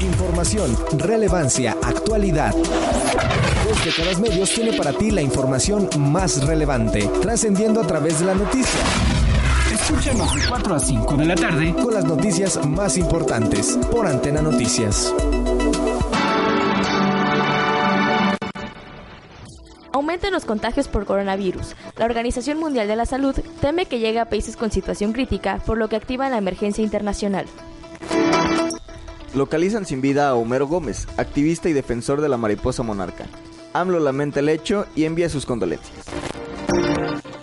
Información, relevancia, actualidad. Dos décadas medios tiene para ti la información más relevante, trascendiendo a través de la noticia. Escúchanos de 4 a 5 de la tarde con las noticias más importantes por Antena Noticias. Aumentan los contagios por coronavirus. La Organización Mundial de la Salud teme que llegue a países con situación crítica, por lo que activa la emergencia internacional. Localizan sin vida a Homero Gómez, activista y defensor de la mariposa monarca. AMLO lamenta el hecho y envía sus condolencias.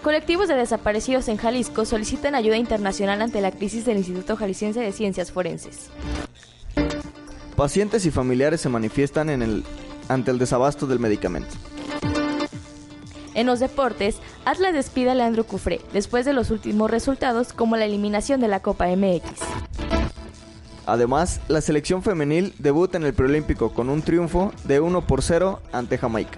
Colectivos de desaparecidos en Jalisco solicitan ayuda internacional ante la crisis del Instituto Jalisciense de Ciencias Forenses. Pacientes y familiares se manifiestan en el, ante el desabasto del medicamento. En los deportes, Atlas despide a Leandro Cufré después de los últimos resultados como la eliminación de la Copa MX. Además, la selección femenil debuta en el preolímpico con un triunfo de 1 por 0 ante Jamaica.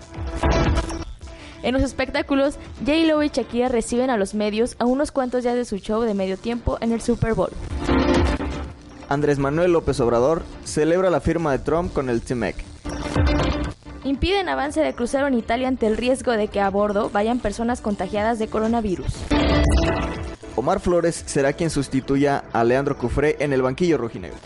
En los espectáculos, J-Lo y Shakira reciben a los medios a unos cuantos días de su show de medio tiempo en el Super Bowl. Andrés Manuel López Obrador celebra la firma de Trump con el TMEC. Impiden avance de crucero en Italia ante el riesgo de que a bordo vayan personas contagiadas de coronavirus. Omar Flores será quien sustituya a Leandro Cufré en el banquillo rojinegro.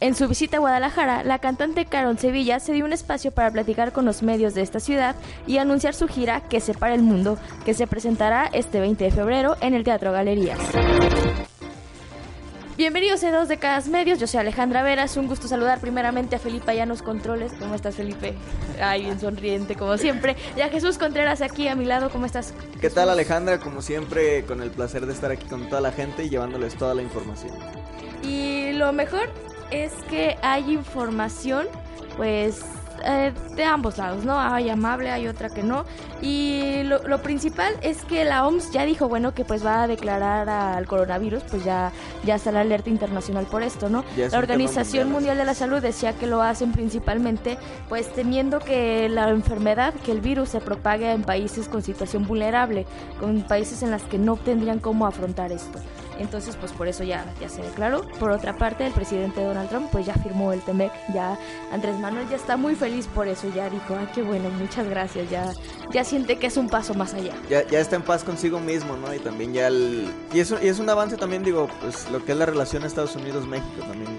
En su visita a Guadalajara, la cantante Carol Sevilla se dio un espacio para platicar con los medios de esta ciudad y anunciar su gira Que separa el mundo, que se presentará este 20 de febrero en el Teatro Galerías. Bienvenidos a Dos de Cada Medios, yo soy Alejandra Veras, un gusto saludar primeramente a Felipe Llanos Controles, ¿cómo estás Felipe? Ay, bien sonriente como siempre, y a Jesús Contreras aquí a mi lado, ¿cómo estás? ¿Qué tal Alejandra? Como siempre, con el placer de estar aquí con toda la gente y llevándoles toda la información. Y lo mejor es que hay información, pues eh, de ambos lados, ¿no? Hay amable, hay otra que no. Y lo, principal es que la OMS ya dijo, bueno, que pues va a declarar al coronavirus, pues ya, ya está la alerta internacional por esto, ¿no? La Organización Mundial de la Salud decía que lo hacen principalmente pues temiendo que la enfermedad, que el virus se propague en países con situación vulnerable, con países en las que no tendrían cómo afrontar esto. Entonces, pues por eso ya, ya se declaró. Por otra parte, el presidente Donald Trump pues ya firmó el TEMEC, ya Andrés Manuel ya está muy feliz por eso, ya dijo, ay, qué bueno, muchas gracias, ya, ya siente que es un paso más allá. Ya, ya está en paz consigo mismo, ¿no? Y también ya el... Y eso y es un avance también, digo, pues lo que es la relación Estados Unidos-México también.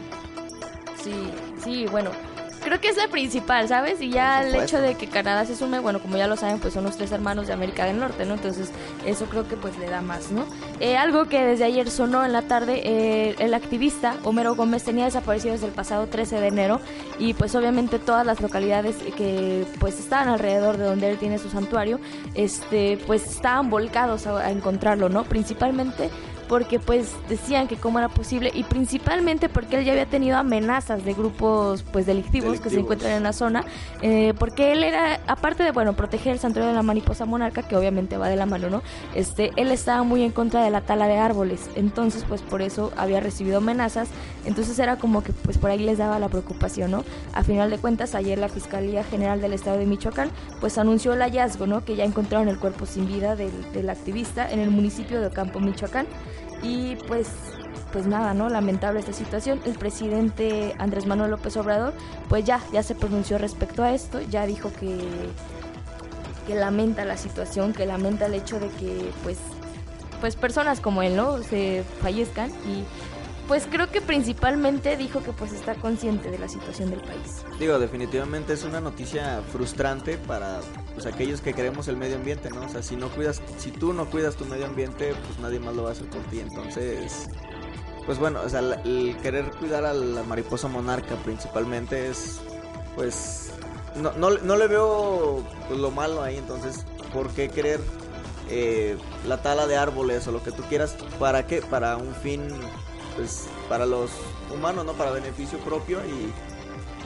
Sí, sí, bueno, creo que es la principal, ¿sabes? Y ya el hecho de que Canadá se sume, bueno, como ya lo saben, pues son los tres hermanos de América del Norte, ¿no? Entonces, eso creo que pues le da más, ¿no? Eh, algo que desde ayer sonó en la tarde, eh, el activista Homero Gómez tenía desaparecido desde el pasado 13 de enero y pues obviamente todas las localidades que pues estaban alrededor de donde él tiene su santuario, este, pues estaban volcados a encontrarlo, ¿no? Principalmente porque pues decían que cómo era posible y principalmente porque él ya había tenido amenazas de grupos pues delictivos, que se encuentran en la zona, eh, porque él era, aparte de bueno, proteger el santuario de la mariposa monarca, que obviamente va de la mano, ¿no? Este, él estaba muy en contra de la tala de árboles, entonces pues por eso había recibido amenazas, entonces era como que pues por ahí les daba la preocupación, ¿no? A final de cuentas, ayer la Fiscalía General del Estado de Michoacán pues anunció el hallazgo, ¿no? Que ya encontraron el cuerpo sin vida del, del activista en el municipio de Ocampo, Michoacán. Y pues pues nada, ¿no? Lamentable esta situación. El presidente Andrés Manuel López Obrador, pues ya, ya se pronunció respecto a esto, ya dijo que, que lamenta la situación, que lamenta el hecho de que, pues, pues personas como él, ¿no? Se fallezcan y pues creo que principalmente dijo que pues está consciente de la situación del país. Digo, definitivamente es una noticia frustrante para pues, aquellos que queremos el medio ambiente, ¿no? O sea, si no cuidas, si tú no cuidas tu medio ambiente, pues nadie más lo va a hacer por ti. Entonces, pues bueno, o sea, el querer cuidar a la mariposa monarca principalmente es, pues, no, no, le veo pues, lo malo ahí. Entonces, ¿por qué querer eh, la tala de árboles o lo que tú quieras? ¿Para qué? Para un fin pues para los humanos, ¿no? Para beneficio propio y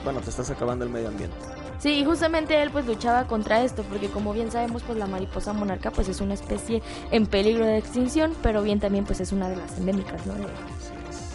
bueno, te estás acabando el medio ambiente. Sí, justamente él pues luchaba contra esto, porque como bien sabemos pues la mariposa monarca pues es una especie en peligro de extinción, pero bien también pues es una de las endémicas, ¿no?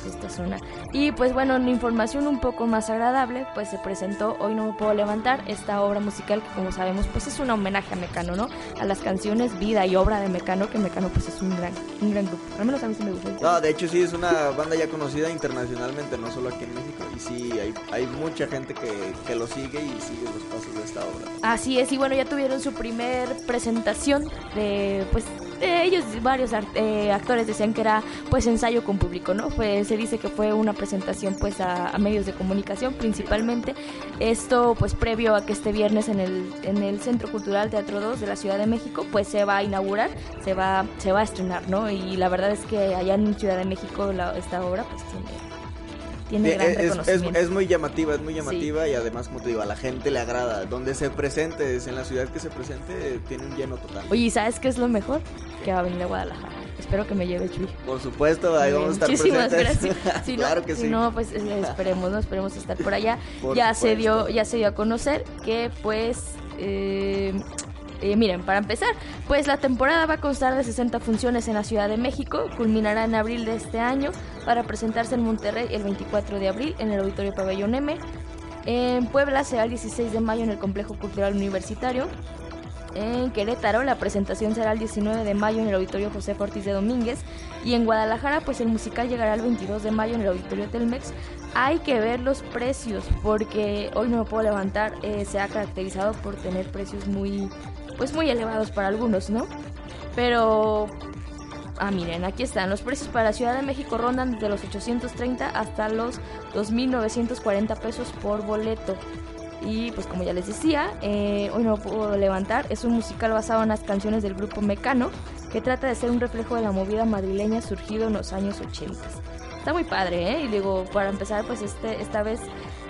Esta zona. Y pues bueno, en información un poco más agradable, pues se presentó Hoy no me puedo levantar, esta obra musical que como sabemos pues es un homenaje a Mecano, ¿no? A las canciones, vida y obra de Mecano, que Mecano pues es un gran, un gran grupo. Al menos a mí sí me gusta. No, de hecho sí es una banda ya conocida internacionalmente, no solo aquí en México. Y sí, hay, hay mucha gente que, que lo sigue y sigue los pasos de esta obra. Así es, y bueno, ya tuvieron su primer presentación de pues ellos varios eh, actores decían que era pues ensayo con público, ¿no? Se dice que fue una presentación pues a, medios de comunicación principalmente. Esto pues previo a que este viernes en el, en el Centro Cultural Teatro 2 de la Ciudad de México pues se va a inaugurar, se va, se va a estrenar, ¿no? Y la verdad es que allá en Ciudad de México esta obra pues tiene es, muy llamativa, es muy llamativa y además, como te digo, a la gente le agrada. Donde se presente, en la ciudad que se presente, tiene un lleno total. Oye, ¿sabes qué es lo mejor? Que va a venir a Guadalajara. Espero que me lleve Chuy. Por supuesto, ahí vamos a estar Muchísimas gracias. Si claro que si no, pues eh, esperemos, ¿no? Esperemos estar por allá. ya se dio, ya se dio a conocer que pues eh, eh, miren, para empezar, pues la temporada va a constar de 60 funciones en la Ciudad de México, culminará en abril de este año para presentarse en Monterrey el 24 de abril en el Auditorio Pabellón M. En Puebla será el 16 de mayo en el Complejo Cultural Universitario. En Querétaro la presentación será el 19 de mayo en el Auditorio José Ortiz de Domínguez y en Guadalajara pues el musical llegará el 22 de mayo en el Auditorio Telmex. Hay que ver los precios porque hoy no me puedo levantar, eh, se ha caracterizado por tener precios muy pues muy elevados para algunos, ¿no? Pero Ah, miren, aquí están. Los precios para la Ciudad de México rondan desde los 830 hasta los 2.940 pesos por boleto. Y pues como ya les decía, eh, hoy no puedo levantar. Es un musical basado en las canciones del grupo Mecano, que trata de ser un reflejo de la movida madrileña surgido en los años 80. Está muy padre, ¿eh? Y digo, para empezar, pues este, esta vez,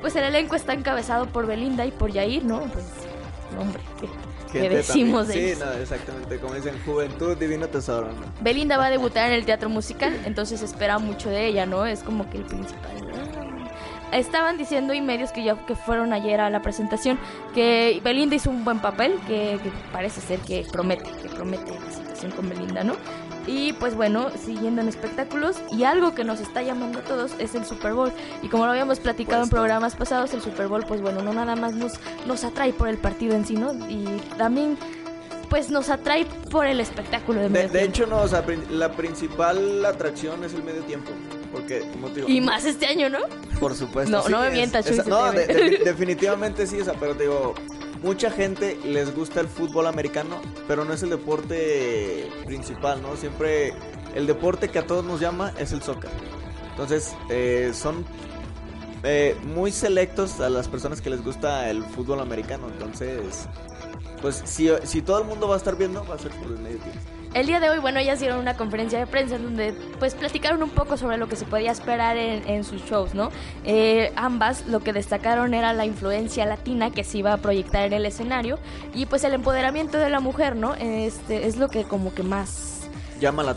pues el elenco está encabezado por Belinda y por Yair, ¿no? Pues, hombre, que decimos Sí, no, exactamente, como dicen, juventud, divino tesoro. Belinda va a debutar en el teatro musical, entonces espera mucho de ella, ¿no? Es como que el principal. Estaban diciendo y medios que ya que fueron ayer a la presentación que Belinda hizo un buen papel, que, que parece ser que promete, que promete la situación con Belinda, ¿no? Y pues bueno, siguiendo en espectáculos y algo que nos está llamando a todos es el Super Bowl. Y como lo habíamos platicado en programas pasados, el Super Bowl pues bueno, no nada más nos, nos atrae por el partido en sí, ¿no? Y también pues nos atrae por el espectáculo de medio De, hecho, no, o sea, la principal atracción es el medio tiempo. Porque, Y más este año, ¿no? Por supuesto. No, no me mientas, No, definitivamente sí, o sea, pero te digo, mucha gente les gusta el fútbol americano, pero no es el deporte principal, ¿no? Siempre el deporte que a todos nos llama es el soccer. Entonces, eh, son eh, muy selectos a las personas que les gusta el fútbol americano. Entonces, pues si, si todo el mundo va a estar viendo, va a ser por el medio tiempo. El día de hoy, bueno, ellas dieron una conferencia de prensa en donde pues platicaron un poco sobre lo que se podía esperar en, sus shows, ¿no? Eh, ambas lo que destacaron era la influencia latina que se iba a proyectar en el escenario y pues el empoderamiento de la mujer, ¿no? Este es lo que como que más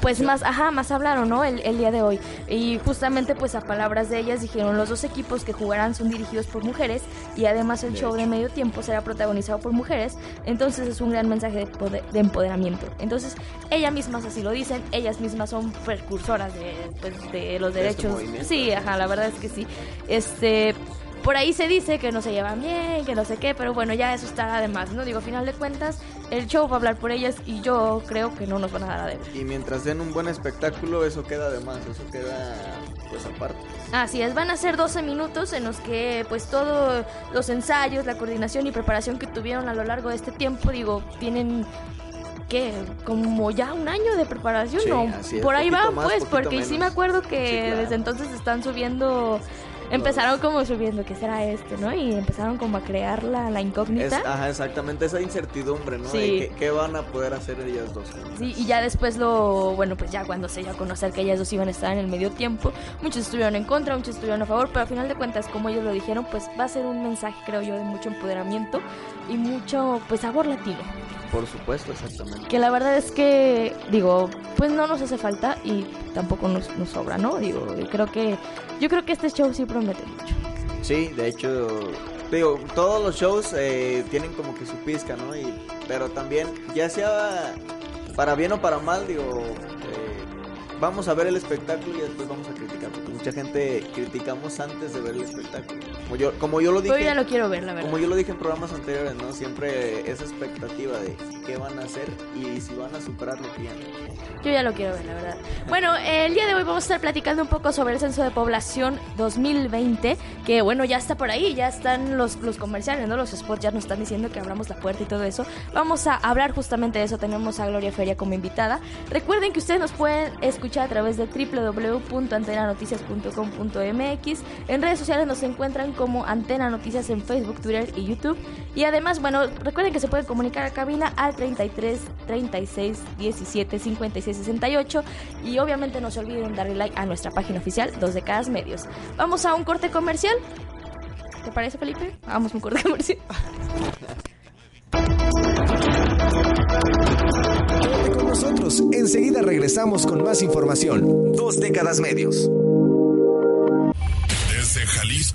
pues más, ajá, más hablaron, ¿no? El, día de hoy. Y justamente pues a palabras de ellas dijeron los dos equipos que jugarán son dirigidos por mujeres y además el show de medio tiempo será protagonizado por mujeres. Entonces es un gran mensaje de, empoderamiento. Entonces ellas mismas así lo dicen, ellas mismas son precursoras de, pues, de los este derechos. sí, ajá, la verdad es que sí. Este por ahí se dice que no se llevan bien, que no sé qué, pero bueno, ya eso está además, ¿no? Digo, a final de cuentas, el show va a hablar por ellas y yo creo que no nos van a dar a deber. Y mientras den un buen espectáculo, eso queda de más, eso queda pues aparte. Así es, van a ser 12 minutos en los que pues todos los ensayos, la coordinación y preparación que tuvieron a lo largo de este tiempo, digo, tienen que como ya un año de preparación, ¿no? por ahí van, pues, porque sí me acuerdo que desde entonces están subiendo Empezaron como subiendo, ¿qué será esto, no? Y empezaron como a crear la, la incógnita. ajá, exactamente, esa incertidumbre, ¿no? Sí. qué, van a poder hacer ellas dos. Sí, y ya después lo, bueno, pues ya cuando se dio a conocer que ellas dos iban a estar en el medio tiempo, muchos estuvieron en contra, muchos estuvieron a favor, pero al final de cuentas, como ellos lo dijeron, pues va a ser un mensaje, creo yo, de mucho empoderamiento y mucho, pues, sabor latino. Por supuesto, exactamente. Que la verdad es que, digo, pues no nos hace falta y tampoco nos, nos sobra, ¿no? Digo, creo que, yo creo que este show sí promete mucho. Sí, de hecho, digo, todos los shows eh, tienen como que su pizca, ¿no? Y, pero también, ya sea para bien o para mal, digo, eh, vamos a ver el espectáculo y después vamos a criticar, porque mucha gente criticamos antes de ver el espectáculo. Como yo, como yo lo dije. Yo ya lo quiero ver, la verdad. Como yo lo dije en programas anteriores, ¿no? Siempre esa expectativa de qué van a hacer y si van a superar lo que Yo ya lo quiero ver, la verdad. Bueno, el día de hoy vamos a estar platicando un poco sobre el censo de población 2020, que bueno, ya está por ahí, ya están los, los comerciales, ¿no? Los spots ya nos están diciendo que abramos la puerta y todo eso. Vamos a hablar justamente de eso. Tenemos a Gloria Feria como invitada. Recuerden que ustedes nos pueden escuchar a través de www.antenanoticias.com.mx. En redes sociales nos encuentran como Antena Noticias en Facebook, Twitter y YouTube. Y además, bueno, recuerden que se pueden comunicar a cabina al 33 36 17 56 68. Y obviamente no se olviden darle like a nuestra página oficial, Dos Décadas Medios. Vamos a un corte comercial. ¿Te parece, Felipe? Vamos a un corte comercial. Con nosotros. Enseguida regresamos con más información. Dos décadas medios.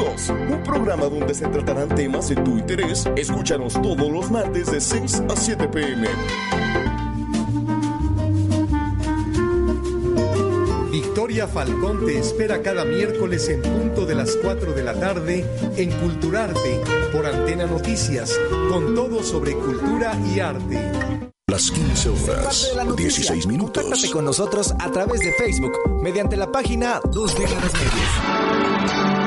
Un programa donde se tratarán temas de tu interés. Escúchanos todos los martes de 6 a 7 pm. Victoria Falcón te espera cada miércoles en punto de las 4 de la tarde en Culturarte por Antena Noticias, con todo sobre cultura y arte. Las 15 Parte horas, la noticia. 16 Contáctate minutos. con nosotros a través de Facebook mediante la página Dos Décadas Medios.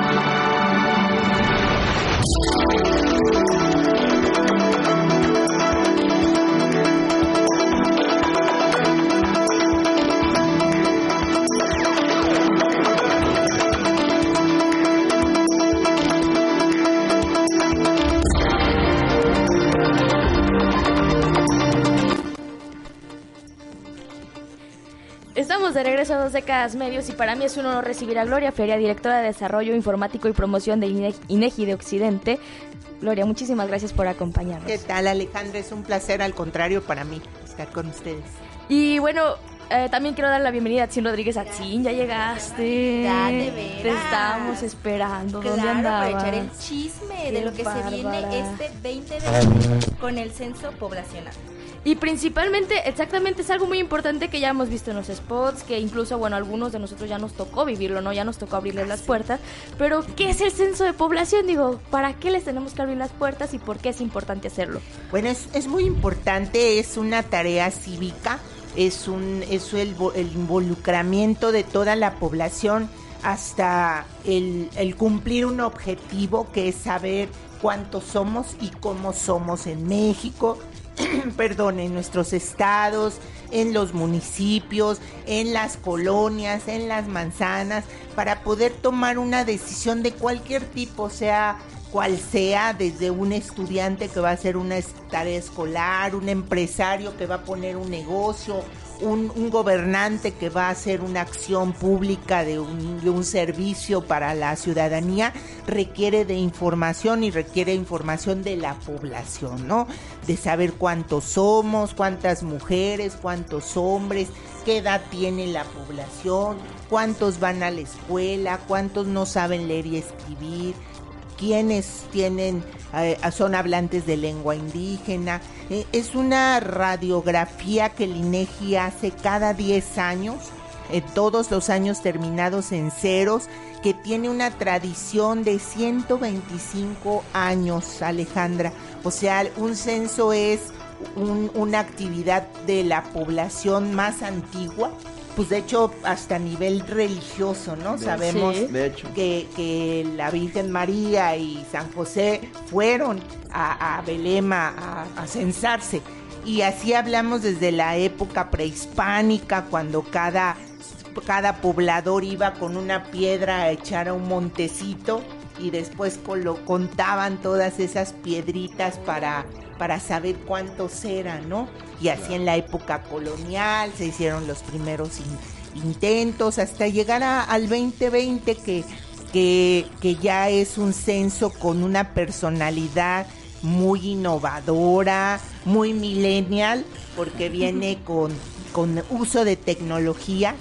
De regreso a dos décadas medios y para mí es un honor recibir a Gloria Feria, directora de Desarrollo Informático y Promoción de INE- INEGI de Occidente. Gloria, muchísimas gracias por acompañarnos. ¿Qué tal, Alejandra? Es un placer, al contrario, para mí estar con ustedes. Y bueno, eh, también quiero dar la bienvenida a Atsin Rodríguez. Atsin, ya llegaste. Ya, de veras. Te estábamos esperando. ¿Dónde Claro, andabas? para echar el chisme de lo que se viene este 2020 con el censo poblacional. Y principalmente, exactamente, es algo muy importante que ya hemos visto en los spots, que incluso, bueno, algunos de nosotros ya nos tocó vivirlo, ¿no? Ya nos tocó abrirles las puertas. Pero, ¿qué es el censo de población? Digo, ¿para qué les tenemos que abrir las puertas y por qué es importante hacerlo? Bueno, es, es muy importante, es una tarea cívica, es, un, es el, el involucramiento de toda la población hasta el, el cumplir un objetivo que es saber cuántos somos y cómo somos en México, perdón, en nuestros estados, en los municipios, en las colonias, en las manzanas, para poder tomar una decisión de cualquier tipo, sea cual sea, desde un estudiante que va a hacer una tarea escolar, un empresario que va a poner un negocio, un, gobernante que va a hacer una acción pública de un, de un servicio para la ciudadanía, requiere de información y requiere información de la población, ¿no? De saber cuántos somos, cuántas mujeres, cuántos hombres, qué edad tiene la población, cuántos van a la escuela, cuántos no saben leer y escribir, quienes tienen eh, son hablantes de lengua indígena. Eh, es una radiografía que el INEGI hace cada 10 años, eh, todos los años terminados en ceros, que tiene una tradición de 125 años, Alejandra. O sea, un censo es un- una actividad de la población más antigua pues de hecho hasta a nivel religioso, ¿no? De- Sabemos Sí. De hecho. que, que la Virgen María y San José fueron a, a Belém a, a- censarse. Y así hablamos desde la época prehispánica, cuando cada, cada poblador iba con una piedra a echar a un montecito y después colo- contaban todas esas piedritas para, para saber cuántos eran, ¿no? Y así en la época colonial se hicieron los primeros in- intentos hasta llegar a- al 2020 que, que, que ya es un censo con una personalidad muy innovadora, muy millennial, porque viene con, con uso de tecnología.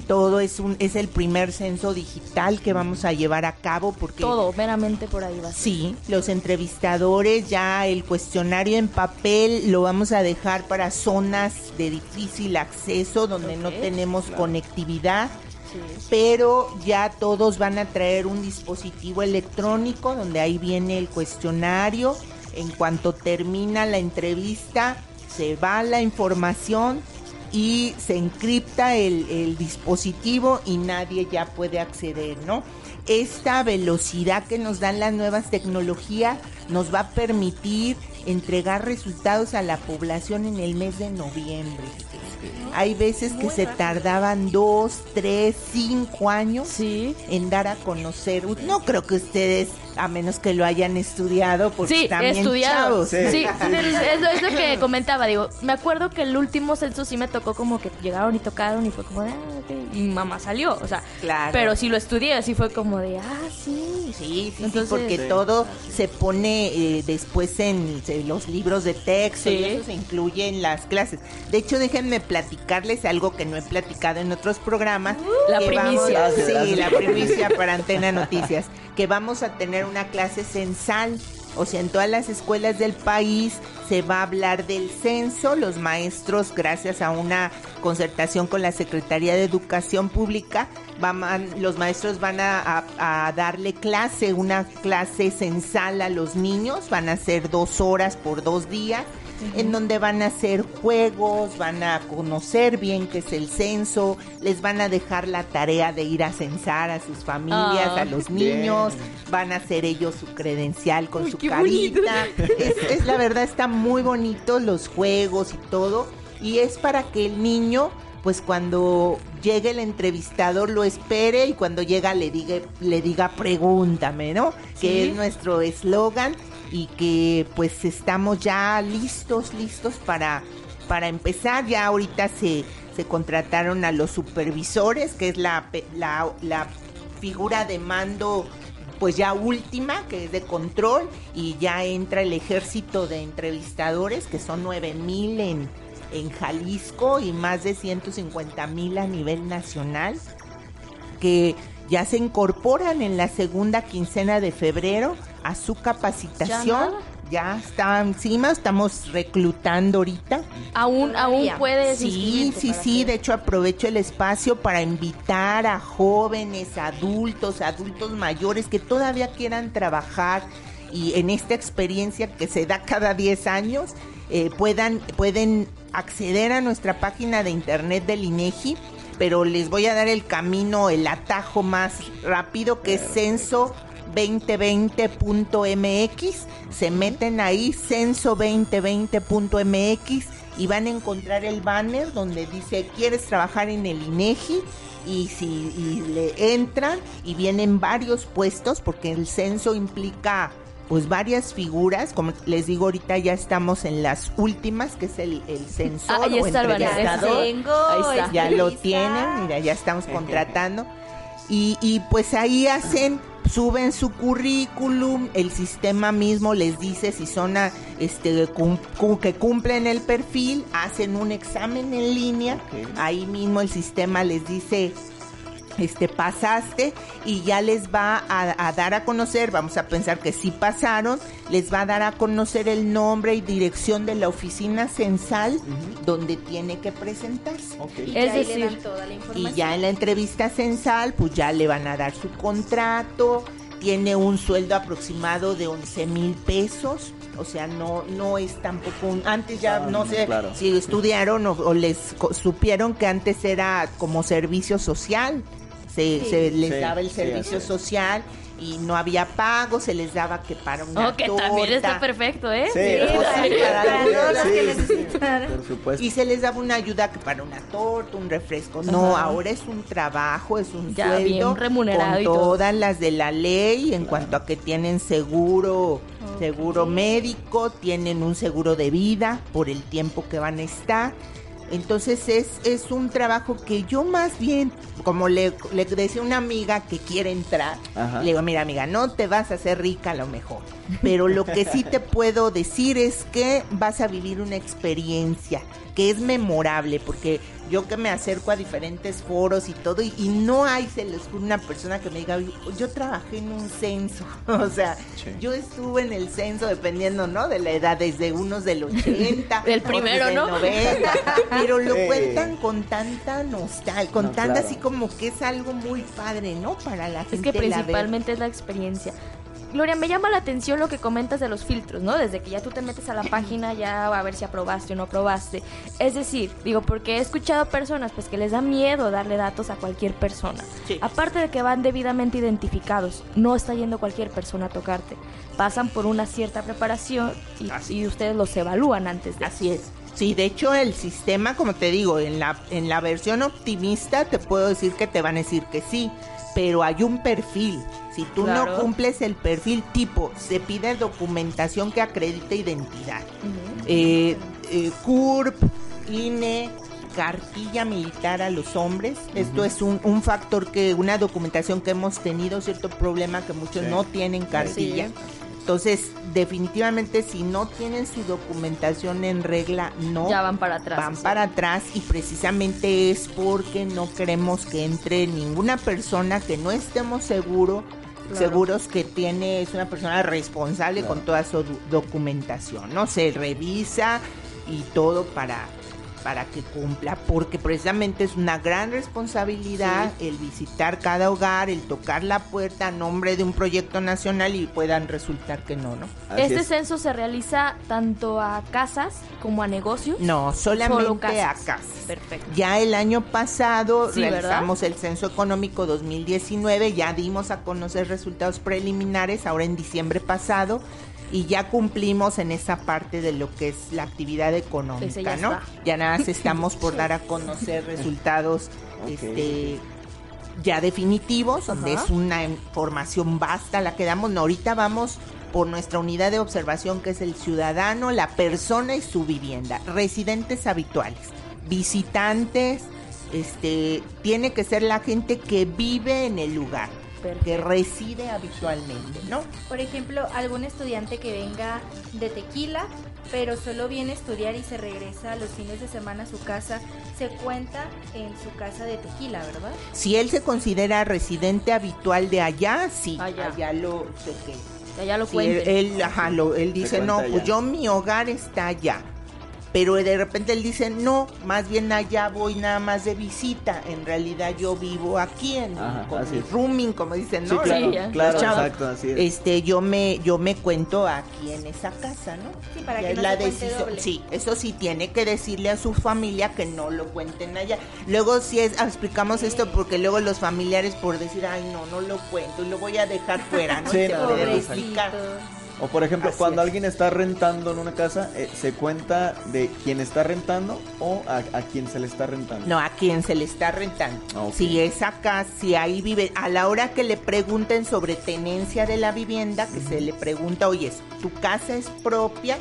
Todo es un es el primer censo digital que vamos a llevar a cabo porque Todo, meramente por ahí va. a ser. Sí, los entrevistadores ya el cuestionario en papel lo vamos a dejar para zonas de difícil acceso donde no tenemos claro. conectividad, pero ya todos van a traer un dispositivo electrónico donde ahí viene el cuestionario. En cuanto termina la entrevista, se va la información y se encripta el, el dispositivo y nadie ya puede acceder, ¿no? Esta velocidad que nos dan las nuevas tecnologías nos va a permitir entregar resultados a la población en el mes de noviembre. Hay veces que se tardaban dos, tres, cinco años en dar a conocer. No creo que ustedes, a menos que lo hayan estudiado, porque Sí, bien estudiado. chavos. Sí, es, es lo, es lo que comentaba. Digo, me acuerdo que el último censo sí me tocó como que llegaron y tocaron y fue como de, ah, ok. Y mi mamá salió, o sea. Claro. Pero sí lo estudié, así fue como de, ah, sí. Sí, sí, Entonces- sí, porque todo se pone eh, después en los libros de texto y eso se incluye en las clases. De hecho, déjenme platicarles algo que no he platicado en otros programas. La que primicia. vamos- sí, la primicia para Antena Noticias. Que vamos a tener una clase censal. O sea, en todas las escuelas del país se va a hablar del censo. Los maestros, gracias a una concertación con la Secretaría de Educación Pública, van- los maestros van a, a- darle clase, una clase censal a los niños. Van a ser dos horas por dos días en donde van a hacer juegos, van a conocer bien qué es el censo, les van a dejar la tarea de ir a censar a sus familias, Ah. a los Bien. niños, van a hacer ellos su credencial con Uy, su carita. Es, es la verdad, está muy bonito los juegos y todo, y es para que el niño pues cuando llegue el entrevistador lo espere y cuando llega le diga, le diga pregúntame, ¿no? Que es nuestro eslogan y que pues estamos ya listos, listos para, para empezar. Ya ahorita se, se contrataron a los supervisores, que es la, la figura de mando pues ya última, que es de control, y ya entra el ejército de entrevistadores, que son 9 mil en, en Jalisco y más de 150 mil a nivel nacional, que ya se incorporan en la segunda quincena de febrero a su capacitación. nada? Ya está encima, estamos reclutando ahorita. Aún, aún puedes Sí, sí, sí. hacer- De hecho, aprovecho el espacio para invitar a jóvenes, adultos, adultos mayores que todavía quieran trabajar y en esta experiencia que se da cada 10 años eh, puedan pueden acceder a nuestra página de internet del INEGI. Pero les voy a dar el camino, el atajo más rápido que es censo 2020.mx. Se meten ahí, censo2020.mx y van a encontrar el banner donde dice quieres trabajar en el INEGI y si y le entran y vienen varios puestos porque el censo implica pues varias figuras, como les digo ahorita ya estamos en las últimas que es el, el Ah, ahí o está entrevistador. Tengo, Ahí está. Ya lo tienen, mira, ya estamos contratando. Y, y pues ahí hacen, suben su currículum, el sistema mismo les dice si son a- este cum- cum- que cumplen el perfil, hacen un examen en línea, ahí mismo el sistema les dice este pasaste y ya les va a, a dar a conocer, vamos a pensar que sí pasaron, les va a dar a conocer el nombre y dirección de la oficina censal donde tiene que presentarse. Y Es le decir, dan toda la información. Y ya en la entrevista censal, pues ya le van a dar su contrato, tiene un sueldo aproximado de 11 mil pesos. O sea, no, no es tampoco un... Antes ya, Ah, no sé claro. si estudiaron o, o les co- supieron que antes era como servicio social. Se, Sí. se les Sí, daba el sí, servicio social y no había pago, se les daba que para una Oh, que también está perfecto, ¿eh? Sí, para. Por supuesto. y se les daba una ayuda que para una torta, un refresco. No, Ajá. ahora es un trabajo, es un Ya, sueldo bien remunerado con y todo. todas las de la ley en cuanto a que tienen seguro, seguro médico, tienen un seguro de vida por el tiempo que van a estar. Entonces es, es un trabajo que yo más bien, como le, le decía una amiga que quiere entrar, Ajá. le digo, mira amiga, no te vas a hacer rica a lo mejor, pero lo que sí te puedo decir es que vas a vivir una experiencia que es memorable, porque yo que me acerco a diferentes foros y todo, y, y no hay, se les juro, una persona que me diga, "Oye, yo trabajé en un censo, o sea, Sí. yo estuve en el censo dependiendo, ¿no? De la edad, desde unos del 80, Del primero, del ¿no? 90, pero lo Sí. cuentan con tanta nostalgia, con No, tanta claro. así como que es algo muy padre, ¿no? Para la gente Es que la principalmente es la experiencia. Gloria, me llama la atención lo que comentas de los filtros, ¿no? Desde que ya tú te metes a la página ya a ver si aprobaste o no aprobaste. Es decir, digo, porque he escuchado personas pues que les da miedo darle datos a cualquier persona. Sí. Aparte de que van debidamente identificados, no está yendo cualquier persona a tocarte. Pasan por una cierta preparación y, ustedes los evalúan antes de. Así es. Sí, de hecho el sistema, como te digo, en la, en la versión optimista te puedo decir que te van a decir que sí, pero hay un perfil. Si tú no cumples el perfil tipo, se pide documentación que acredite identidad. Eh, eh, CURP, INE, cartilla militar a los hombres. Esto es un, un factor que, una documentación que hemos tenido cierto problema que muchos Sí. no tienen cartilla. Entonces, definitivamente si no tienen su documentación en regla, no Ya van para atrás. van para atrás y precisamente es porque no queremos que entre ninguna persona que no estemos seguro, Claro. seguros que tiene es una persona responsable con toda su documentación, no se revisa y todo para para que cumpla, porque precisamente es una gran responsabilidad el visitar cada hogar, el tocar la puerta a nombre de un proyecto nacional y puedan resultar que no, ¿no? Así Este es. censo se realiza tanto a casas como a negocios. No, Solo solamente a casas. Perfecto. Ya el año pasado Sí, ¿verdad? realizamos el censo económico 2019, ya dimos a conocer resultados preliminares ahora en diciembre pasado y ya cumplimos en esa parte de lo que es la actividad económica, ya ¿no? está. Ya nada más estamos por dar a conocer resultados este ya definitivos, donde es una información vasta la que damos. No, ahorita vamos por nuestra unidad de observación que es el ciudadano, la persona y su vivienda, residentes habituales, visitantes, este, tiene que ser la gente que vive en el lugar, que reside habitualmente, ¿no? Por ejemplo, algún estudiante que venga de tequila, pero solo viene a estudiar y se regresa los fines de semana a su casa, se cuenta en su casa de tequila, ¿verdad? Si él se considera residente habitual de allá, sí, Allá. allá, lo sé que Ya, ya lo Sí, él, cuenten. él, ajá, lo- él dice, cuenta no, allá. pues yo mi hogar está allá. Pero de repente él dice, no, más bien allá voy nada más de visita. En realidad yo vivo aquí en Ajá, con así mi es. rooming, como dicen, Sí, ¿no? claro, Sí, ya. claro, Los chavos. exacto, así es. Este, yo me, yo me cuento aquí en esa casa, ¿no? Sí, para Ya que no la decisión. doble. Sí, eso sí tiene que decirle a su familia que no lo cuenten allá. Luego sí es, ah, explicamos esto porque luego los familiares por decir, ay no, no lo cuento y lo voy a dejar fuera, ¿no? Sí, Y se no, puede explicar. O por ejemplo, Así cuando es. alguien está rentando en una casa, eh, ¿se cuenta de quién está rentando o a, a quién se le está rentando? No, a quien se le está rentando. Ah. Si es acá, si ahí vive, a la hora que le pregunten sobre tenencia de la vivienda, que se le pregunta, oye, ¿tu casa es propia?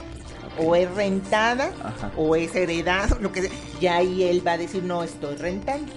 O es rentada, Ajá. o es heredada, lo que sea. Ya ahí él va a decir, no, estoy rentando.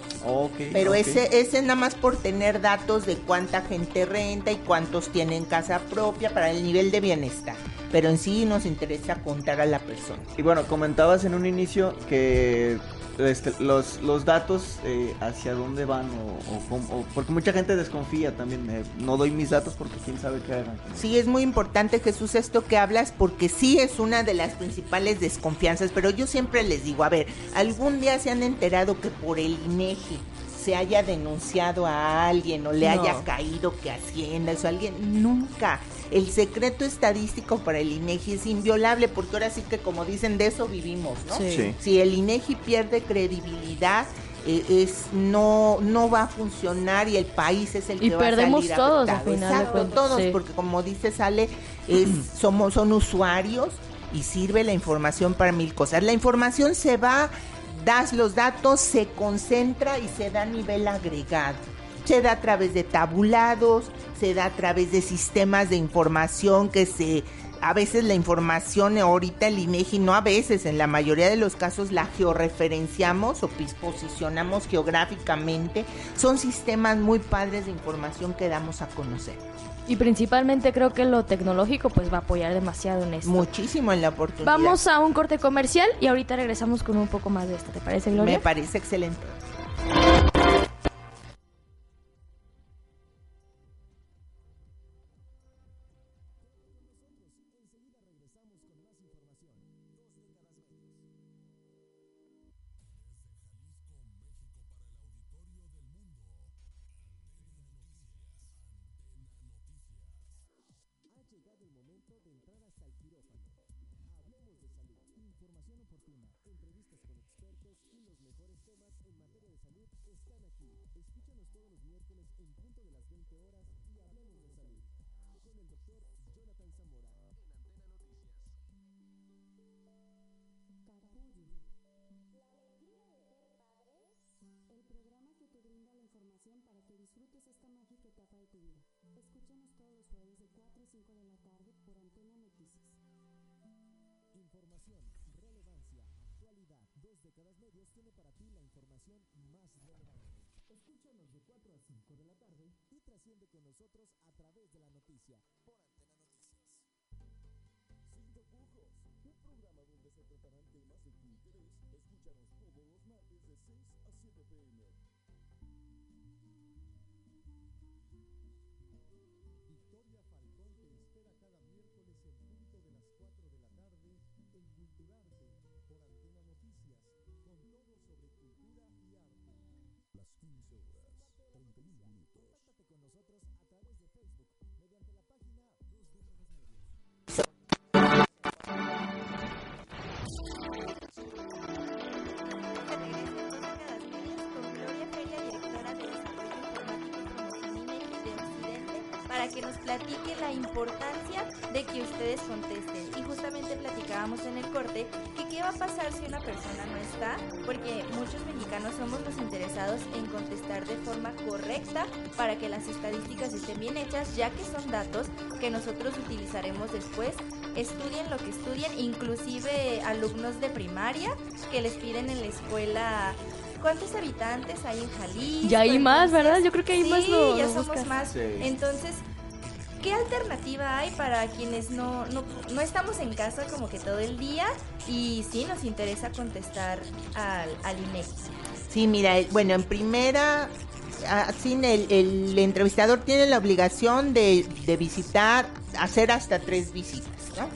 Pero ese, ese nada más por tener datos de cuánta gente renta y cuántos tienen casa propia para el nivel de bienestar. Pero en sí nos interesa contar a la persona. Y bueno, comentabas en un inicio que este, los, los datos eh, hacia dónde van o, o cómo- o- porque mucha gente desconfía también. eh, no doy mis datos porque quién sabe qué hagan. Sí, es muy importante, Jesús, esto que hablas, porque sí es una de las principales desconfianzas, pero yo siempre les digo, a ver, algún día se han enterado que por el INEGI se haya denunciado a alguien o le No. haya caído que Hacienda o alguien, nunca. El secreto estadístico para el INEGI es inviolable porque ahora sí que como dicen de eso vivimos, ¿no? Sí. Sí. Si el INEGI pierde credibilidad, eh, es no no va a funcionar y el país es el Y que va perdemos a salir todos, afectado. a final de Exacto, cuentas, todos, sí. porque como dice Sale, es, somos son usuarios y sirve la información para mil cosas. La información se va, das los datos, se concentra y se da a nivel agregado. Se da a través de tabulados, se da a través de sistemas de información que se a veces la información ahorita el INEGI no a veces en la mayoría de los casos la georreferenciamos o posicionamos geográficamente son sistemas muy padres de información que damos a conocer Y principalmente creo que lo tecnológico pues va a apoyar demasiado en esto. muchísimo en la oportunidad Vamos a un corte comercial y ahorita regresamos con un poco más de esto. ¿Te parece, Gloria? me parece excelente 5 de la tarde por Antena Noticias. Información, relevancia, actualidad. Dos décadas medios tiene para ti la información más relevante. Escúchanos de 4 a 5 de la tarde y trasciende con nosotros a través de la noticia por Antena Noticias. Sin tapujos, un programa donde se tratarán temas de tu interés. Escúchanos todos los martes de 6 a 7 pm. Por Antena Noticias, con todo sobre cultura y arte. Las 15 horas, 31 minutos. Contáctate con nosotros a través de Facebook que nos platique la importancia de que ustedes contesten. Y justamente platicábamos en el corte que qué va a pasar si una persona no está, porque muchos mexicanos somos los interesados en contestar de forma correcta para que las estadísticas estén bien hechas, ya que son datos que nosotros utilizaremos después. Estudien lo que estudien, inclusive alumnos de primaria que les piden en la escuela cuántos habitantes hay en Jalisco. Y hay más, ¿verdad? Yo creo que hay sí, más lo- ya lo somos buscas. más. Sí. Entonces, ¿qué alternativa hay para quienes no, no, no estamos en casa como que todo el día y sí nos interesa contestar al, al INEGI? Sí, mira, el- bueno, en primera, así el, el entrevistador tiene la obligación de, de visitar, hacer hasta tres visitas, ¿no?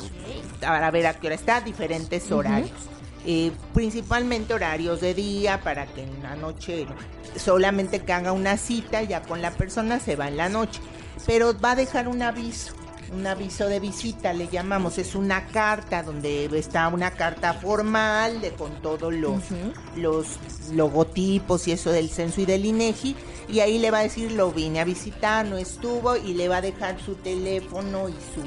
Para ver a qué hora está, diferentes horarios. Eh, principalmente horarios de día para que en la noche no, solamente que haga una cita ya con la persona se va en la noche pero va a dejar un aviso un aviso de visita le llamamos es una carta donde está una carta formal de con todos los los logotipos y eso del censo y del INEGI y ahí le va a decir lo vine a visitar no estuvo y le va a dejar su teléfono y su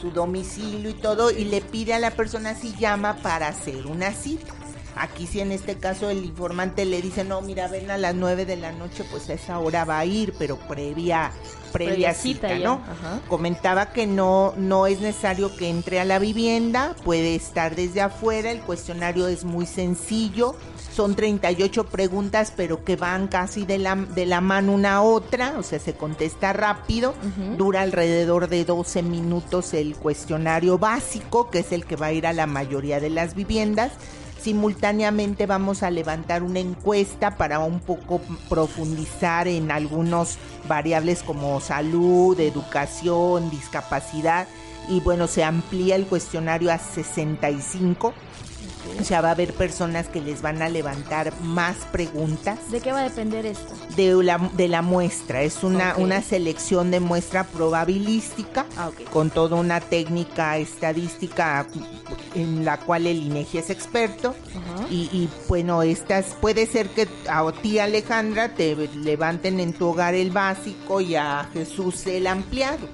su domicilio y todo y le pide a la persona si llama para hacer una cita. Aquí si en este caso el informante le dice, no, mira, ven a las 9 de la noche, pues a esa hora va a ir, pero previa, previa, Previa cita, ¿no? ajá. Comentaba que no, no es necesario que entre a la vivienda, puede estar desde afuera, el cuestionario es muy sencillo, son 38 preguntas, pero que van casi de la, de la mano una a otra, o sea, se contesta rápido, dura alrededor de 12 minutos el cuestionario básico, que es el que va a ir a la mayoría de las viviendas. Simultáneamente vamos a levantar una encuesta para un poco profundizar en algunos variables como salud, educación, discapacidad y bueno, se amplía el cuestionario a 65. O sea, va a haber personas que les van a levantar más preguntas. ¿De qué va a depender esto? De la, de la muestra. Es una, una selección de muestra probabilística Ah, ok. con toda una técnica estadística en la cual el INEGI es experto. Y, y, bueno, estas puede ser que a ti Alejandra te levanten en tu hogar el básico y a Jesús el ampliado.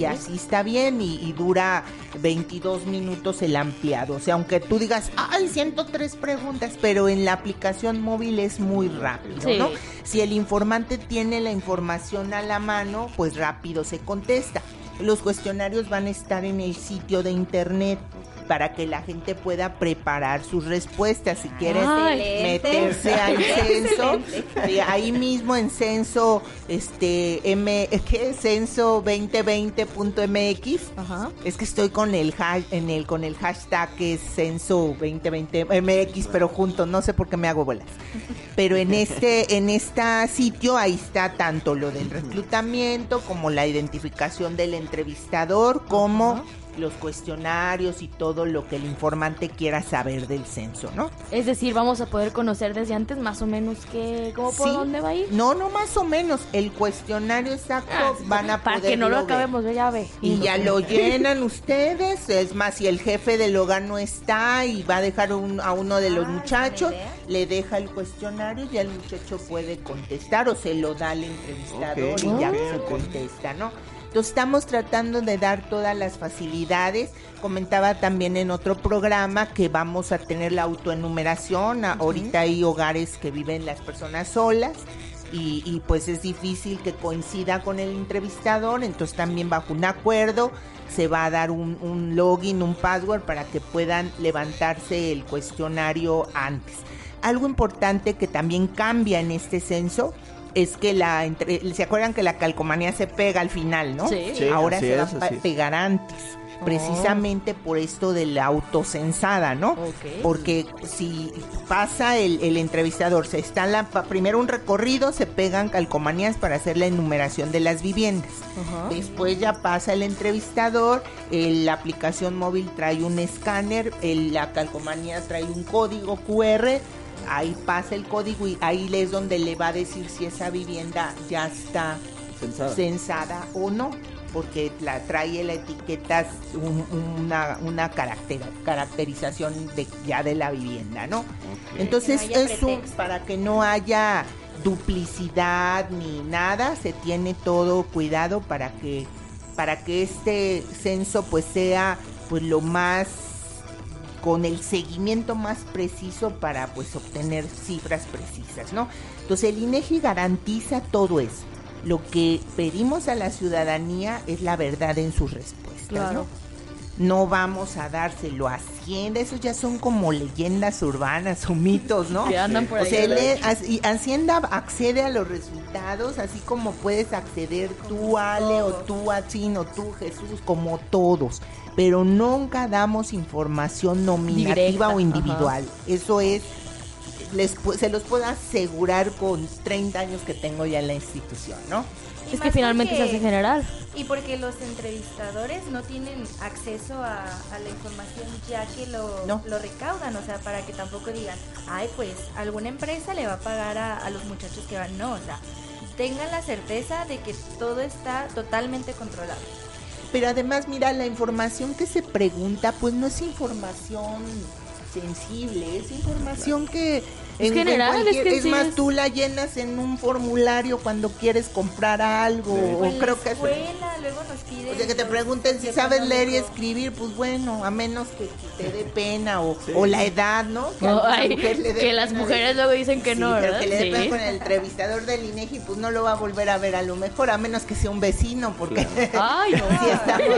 Y así está bien y, y dura 22 minutos el ampliado. O sea, aunque tú digas, ay, 103 preguntas, pero en la aplicación móvil es muy rápido, Sí. ¿no? Si el informante tiene la información a la mano, pues rápido se contesta. Los cuestionarios van a estar en el sitio de internet para que la gente pueda preparar sus respuestas. Si quieres Ay. meterse al censo, Excelente. eh, ahí mismo en censo, este, M, ¿qué? Censo 2020.mx. Ajá. Es que estoy con el en el con el hashtag que es censo 2020 MX, pero junto, no sé por qué me hago bolas. Pero en este en este sitio ahí está tanto lo del reclutamiento como la identificación del entrevistador, como los cuestionarios y todo lo que el informante quiera saber del censo, ¿no? Es decir, vamos a poder conocer desde antes más o menos qué, cómo por Sí. dónde va a ir. No, no más o menos. El cuestionario exacto Ah, van a Para poder que no lo acabemos, de ya ve. Y ya lo llenan ustedes. Es más, si el jefe del hogar no está y va a dejar un- a uno de los Ah, muchachos, le deja el cuestionario y el muchacho puede contestar o se lo da al entrevistador y ya ok, se contesta, ¿no? Entonces estamos tratando de dar todas las facilidades. Comentaba también en otro programa que vamos a tener la autoenumeración. Ahorita hay hogares que viven las personas solas y, y, pues es difícil que coincida con el entrevistador, entonces también bajo un acuerdo se va a dar un, un login, un password para que puedan levantarse el cuestionario antes. Algo importante que también cambia en este censo es que la entre, se acuerdan que la calcomanía se pega al final, ¿no? Sí. Sí, Ahora se va es, a pegar antes. Precisamente por esto de la autocensada, ¿no? Ok. Porque si pasa el, el entrevistador, se está en la, primero un recorrido, se pegan calcomanías para hacer la enumeración de las viviendas. Ajá. Después ya pasa el entrevistador, el- la aplicación móvil trae un escáner, el- la calcomanía trae un código QR, ahí pasa el código y ahí es donde le va a decir si esa vivienda ya está Censada. censada o no, porque la trae la etiqueta un- una, una caracter- caracterización de, ya de la vivienda, ¿no? Entonces no es un, para que no haya duplicidad ni nada, se tiene todo cuidado para que para que este censo pues sea pues lo más con el seguimiento más preciso para pues obtener cifras precisas, ¿no? Entonces el INEGI garantiza todo eso. Lo que pedimos a la ciudadanía es la verdad en sus respuestas. ¿no? No vamos a dárselo a Hacienda, esos ya son como leyendas urbanas o mitos, ¿no? Que andan por O ahí, sea, as- y Hacienda accede a los resultados, así como puedes acceder tú, Ale, o tú, Atsin, o tú, Jesús, como todos. Pero nunca damos información nominativa Directa, o individual. Eso es, les, se los puedo asegurar con 30 años que tengo ya en la institución, ¿no? Y Es que finalmente se porque- hace general. Y porque los entrevistadores no tienen acceso a, a la información ya que lo, No. lo recaudan, o sea, para que tampoco digan, ay, pues alguna empresa le va a pagar a, a los muchachos que van. No, o sea, tengan la certeza de que todo está totalmente controlado. Pero además, mira, la información que se pregunta, pues no es información sensible, es información que Es general, es que sí más, es- tú la llenas en un formulario cuando quieres comprar algo, O o en la creo que es- luego nos piden... o sea, que te pregunten si sabes leer y escribir, pues bueno, a menos que te dé pena o, o la edad, ¿no? Que, a No, alguna ay, mujer le dé que las mujeres de- luego dicen que Sí, no, pero ¿verdad? que le dé pena con el entrevistador del INEGI, pues no lo va a volver a ver a lo mejor, a menos que sea un vecino, porque Ay, no. sí estamos,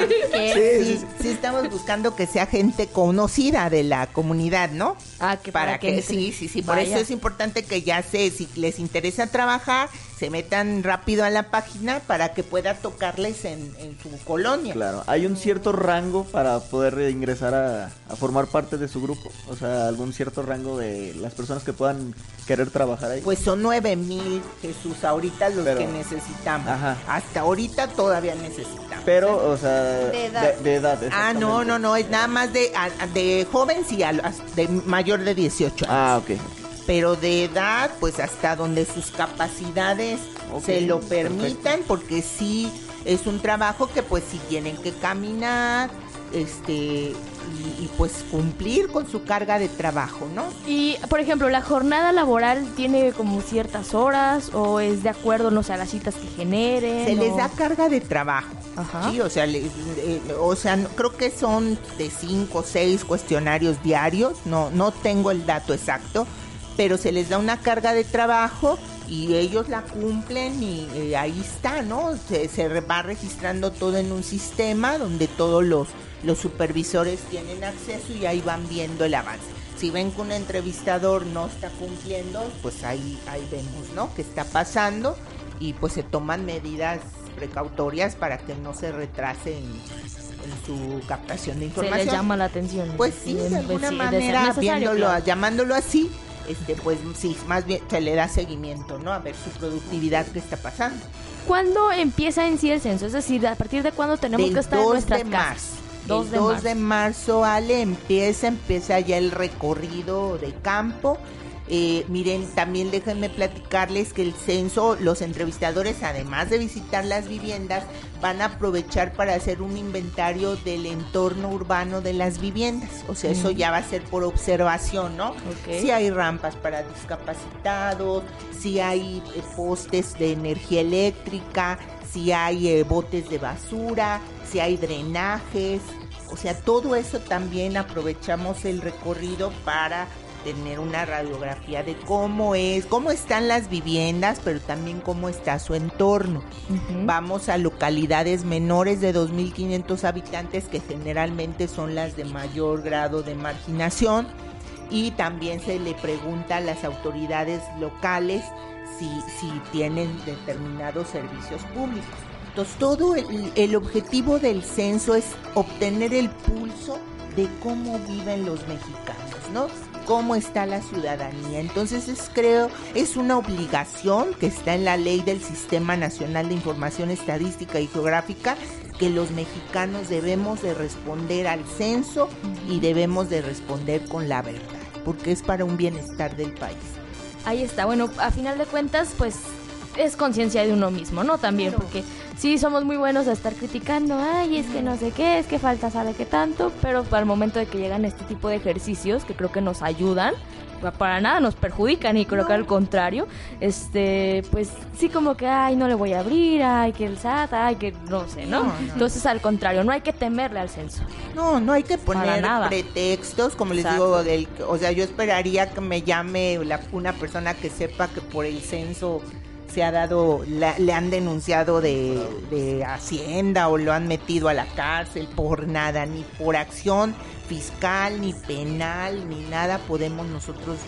sí, sí estamos buscando que sea gente conocida de la comunidad, ¿no? Ah, que para, que, entre. sí, sí, sí, por Vaya. eso es importante que ya sé si les interesa trabajar, se metan rápido a la página para que pueda tocarles en, en su colonia. Claro, hay un cierto rango para poder ingresar a, a formar parte de su grupo. O sea, algún cierto rango de las personas que puedan querer trabajar ahí. Pues son nueve mil, Jesús, ahorita los Pero- que necesitamos. Ajá. Hasta ahorita todavía necesitamos. Pero, o sea, De edad. de, de edad, Ah, no, no, no, es nada más de, a- de joven, sí, a- a- de mayor de 18 años. Ah, ok. Pero de edad, pues hasta donde sus capacidades se lo permitan, porque sí es un trabajo que pues sí tienen que caminar, este, y, y, pues cumplir con su carga de trabajo, ¿no? Y, por ejemplo, la jornada laboral tiene como ciertas horas o es de acuerdo, no sé, a las citas que generen. Se les da carga de trabajo. Sí, o sea, le- eh, o sea, no- creo que son de cinco o seis cuestionarios diarios, no, no tengo el dato exacto, pero se les da una carga de trabajo y ellos la cumplen y eh, ahí está, ¿no? Se, se va registrando todo en un sistema donde todos los, los supervisores tienen acceso y ahí van viendo el avance. Si ven que un entrevistador no está cumpliendo, pues ahí, ahí vemos, ¿no? ¿Qué está pasando? Y pues se toman medidas precautorias para que no se retrase en, su captación de Se información. les llama la atención. Pues sí, de alguna manera, viéndolo, claro. llamándolo así, este, pues sí, más bien se le da seguimiento, ¿no? A ver su productividad qué está pasando. ¿Cuándo empieza en sí el censo? Es decir, ¿a partir de cuándo tenemos Del que estar en 2 nuestras de casas? marzo. 2 el de 2 marzo. de marzo, Ale, empieza, empieza ya el recorrido de campo. Eh, miren, también déjenme platicarles que el censo, los entrevistadores, además de visitar las viviendas, van a aprovechar para hacer un inventario del entorno urbano de las viviendas. O sea, eso ya va a ser por observación, ¿no? Si hay rampas para discapacitados, si hay eh, postes de energía eléctrica, si hay eh, botes de basura, si hay drenajes, o sea, todo eso también aprovechamos el recorrido para tener una radiografía de cómo es, cómo están las viviendas, pero también cómo está su entorno. Vamos a localidades menores de 2.500 habitantes que generalmente son las de mayor grado de marginación y también se le pregunta a las autoridades locales si, si tienen determinados servicios públicos. Entonces, todo el, el objetivo del censo es obtener el pulso de cómo viven los mexicanos, ¿no? Cómo está la ciudadanía. Entonces, es, creo, es una obligación que está en la ley del Sistema Nacional de Información Estadística y Geográfica que los mexicanos debemos de responder al censo y debemos de responder con la verdad, porque es para un bienestar del país. Ahí está. Bueno, a final de cuentas, pues es conciencia de uno mismo, ¿no? También, porque sí somos muy buenos a estar criticando, ay, es que no sé qué, es que falta sabe qué tanto, pero para el momento de que llegan este tipo de ejercicios, que creo que nos ayudan, pa- para nada nos perjudican y creo que al contrario, este, pues sí como que, ay, no le voy a abrir, ay, que el SAT, ay, que no sé, ¿no? No, no. Entonces, al contrario, no hay que temerle al censo. No, no hay que poner nada. pretextos, como les digo, del, o sea, yo esperaría que me llame la- una persona que sepa que por el censo se ha dado, la- le han denunciado de, de Hacienda o lo han metido a la cárcel por nada, ni por acción fiscal, ni penal, ni nada podemos nosotros.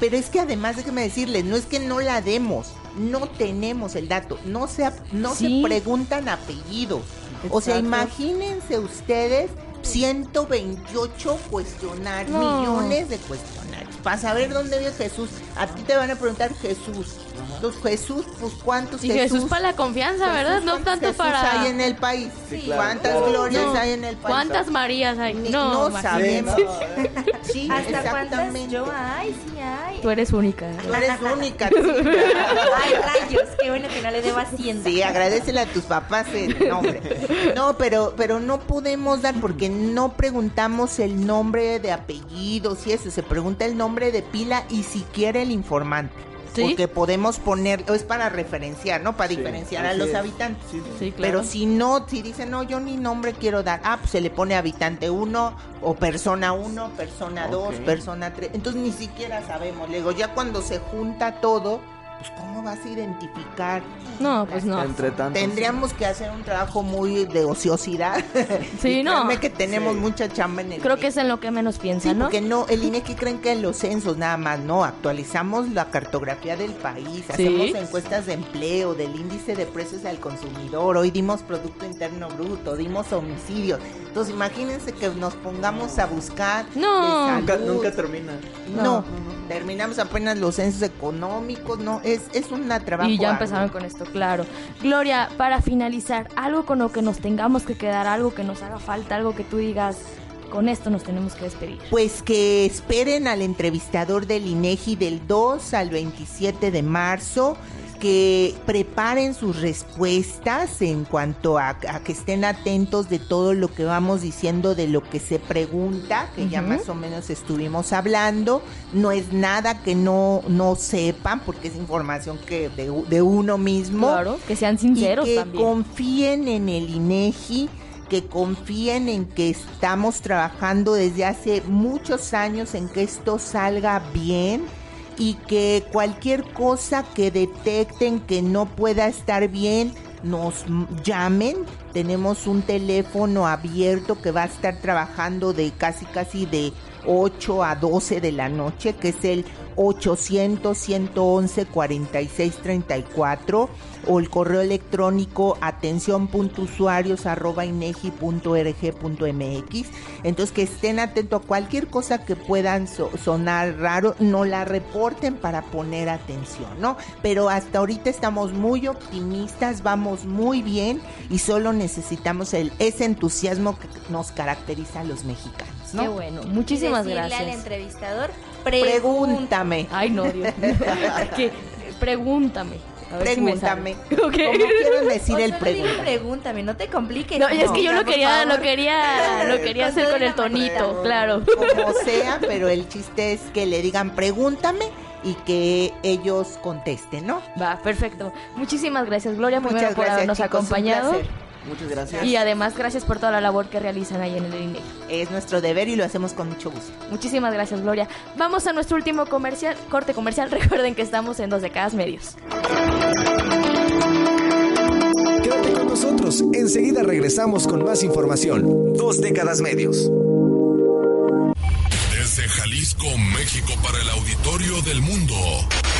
Pero es que además déjeme decirles, no es que no la demos, no tenemos el dato, no se, no Sí. se preguntan apellidos. O sea, imagínense ustedes 128 cuestionarios, No. millones de cuestionarios. Para saber dónde vive Jesús, a ti te van a preguntar Jesús. Entonces, Jesús, pues cuántos Y Jesús para la confianza, ¿verdad? No ¿cuántos tanto Jesús para... hay en el país? Sí, ¿Cuántas claro. glorias No. hay en el país? ¿Cuántas Marías hay? Ni- no, no sabemos. Sí, ¿Hasta cuántas exactamente. yo hay? Sí hay. Tú eres única. Tú eres única. Ay, rayos, qué bueno que no le debo hacienda. Sí, agradecele a tus papás el nombre. No, pero, pero no podemos dar porque no preguntamos el nombre de apellidos y eso. Se pregunta el nombre de pila y siquiera el informante. ¿Sí? Porque podemos poner, es para referenciar, ¿no? Para Sí, diferenciar a los es. habitantes. Sí, sí. Sí, claro. Pero si no, si dicen, no, yo ni nombre quiero dar, ah, pues se le pone habitante 1 o persona 1, persona 2, Ok. persona 3. Entonces ni siquiera sabemos. Le digo, ya cuando se junta todo, pues ¿cómo vas a identificar? No, pues no. Entre. Tendríamos que hacer un trabajo muy de ociosidad. Sí, no. que tenemos Sí. mucha chamba en el Creo que es en lo que menos piensa, Sí, ¿no? porque no, el INEGI creen que en los censos nada más, no, actualizamos la cartografía del país, hacemos encuestas de empleo, del índice de precios al consumidor, hoy dimos Producto Interno Bruto, dimos homicidios, entonces imagínense que nos pongamos a buscar No. de Nunca, salud. nunca termina. no, terminamos apenas los censos económicos, no, es, es una trabajo Y ya empezaron con esto, claro. Gloria, para finalizar, algo con lo que nos tengamos que quedar, algo que nos haga falta, algo que tú digas, con esto nos tenemos que despedir. Pues que esperen al entrevistador del INEGI del 2 al 27 de marzo, que preparen sus respuestas en cuanto a, a que estén atentos de todo lo que vamos diciendo, de lo que se pregunta, que ya más o menos estuvimos hablando. No es nada que no, no sepan, porque es información que de, uno mismo Claro, que sean sinceros y que también. confíen en el INEGI, que confíen en que estamos trabajando desde hace muchos años en que esto salga bien y que cualquier cosa que detecten que no pueda estar bien nos llamen. Tenemos un teléfono abierto que va a estar trabajando de casi casi de 8 a 12 de la noche, que es el 800-111-4634 o el correo electrónico atención.usuarios@inegi.rg.mx. Entonces que estén atentos a cualquier cosa que puedan so- sonar raro, no la reporten para poner atención, ¿no? Pero hasta ahorita estamos muy optimistas, vamos muy bien y solo necesitamos el ese entusiasmo que nos caracteriza a los mexicanos, ¿no? Qué bueno, muchísimas y decirle al gracias. entrevistador, Pregúntame. Ay, no, Dios mío. Que- pregúntame. A ver si me Pregúntame. Como quieras decir O el pregunta. pregúntame, no te compliques. No, es que yo No, lo por quería, lo quería, lo quería hacer con el tonito, manera. claro. Como sea, pero el chiste es que le digan pregúntame y que ellos contesten, ¿no? Va, perfecto. Muchísimas gracias, Gloria, primero Muchas por gracias, habernos chicos, un acompañado. placer. Muchas gracias. Y además, gracias por toda la labor que realizan ahí en el INEGI. Es nuestro deber y lo hacemos con mucho gusto. Muchísimas gracias, Gloria. Vamos a nuestro último comercial, corte comercial. Recuerden que estamos en Dos Décadas Medios. Quédate con nosotros, enseguida regresamos con más información. Dos décadas medios. Desde Jalisco, México, para el auditorio del mundo.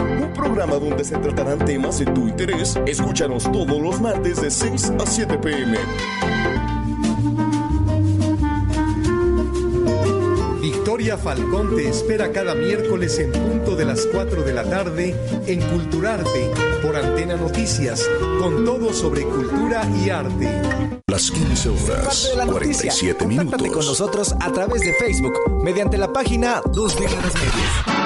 Un programa donde se tratarán temas de tu interés. Escúchanos todos los martes de 6 a 7 pm. Victoria Falcón te espera cada miércoles en punto de las 4 de la tarde en Culturarte por Antena Noticias, con todo sobre cultura y arte. Las 15 Parte horas, la noticia. 47 Contáctate con minutos. nosotros a través de Facebook mediante la página Dos décadas medios.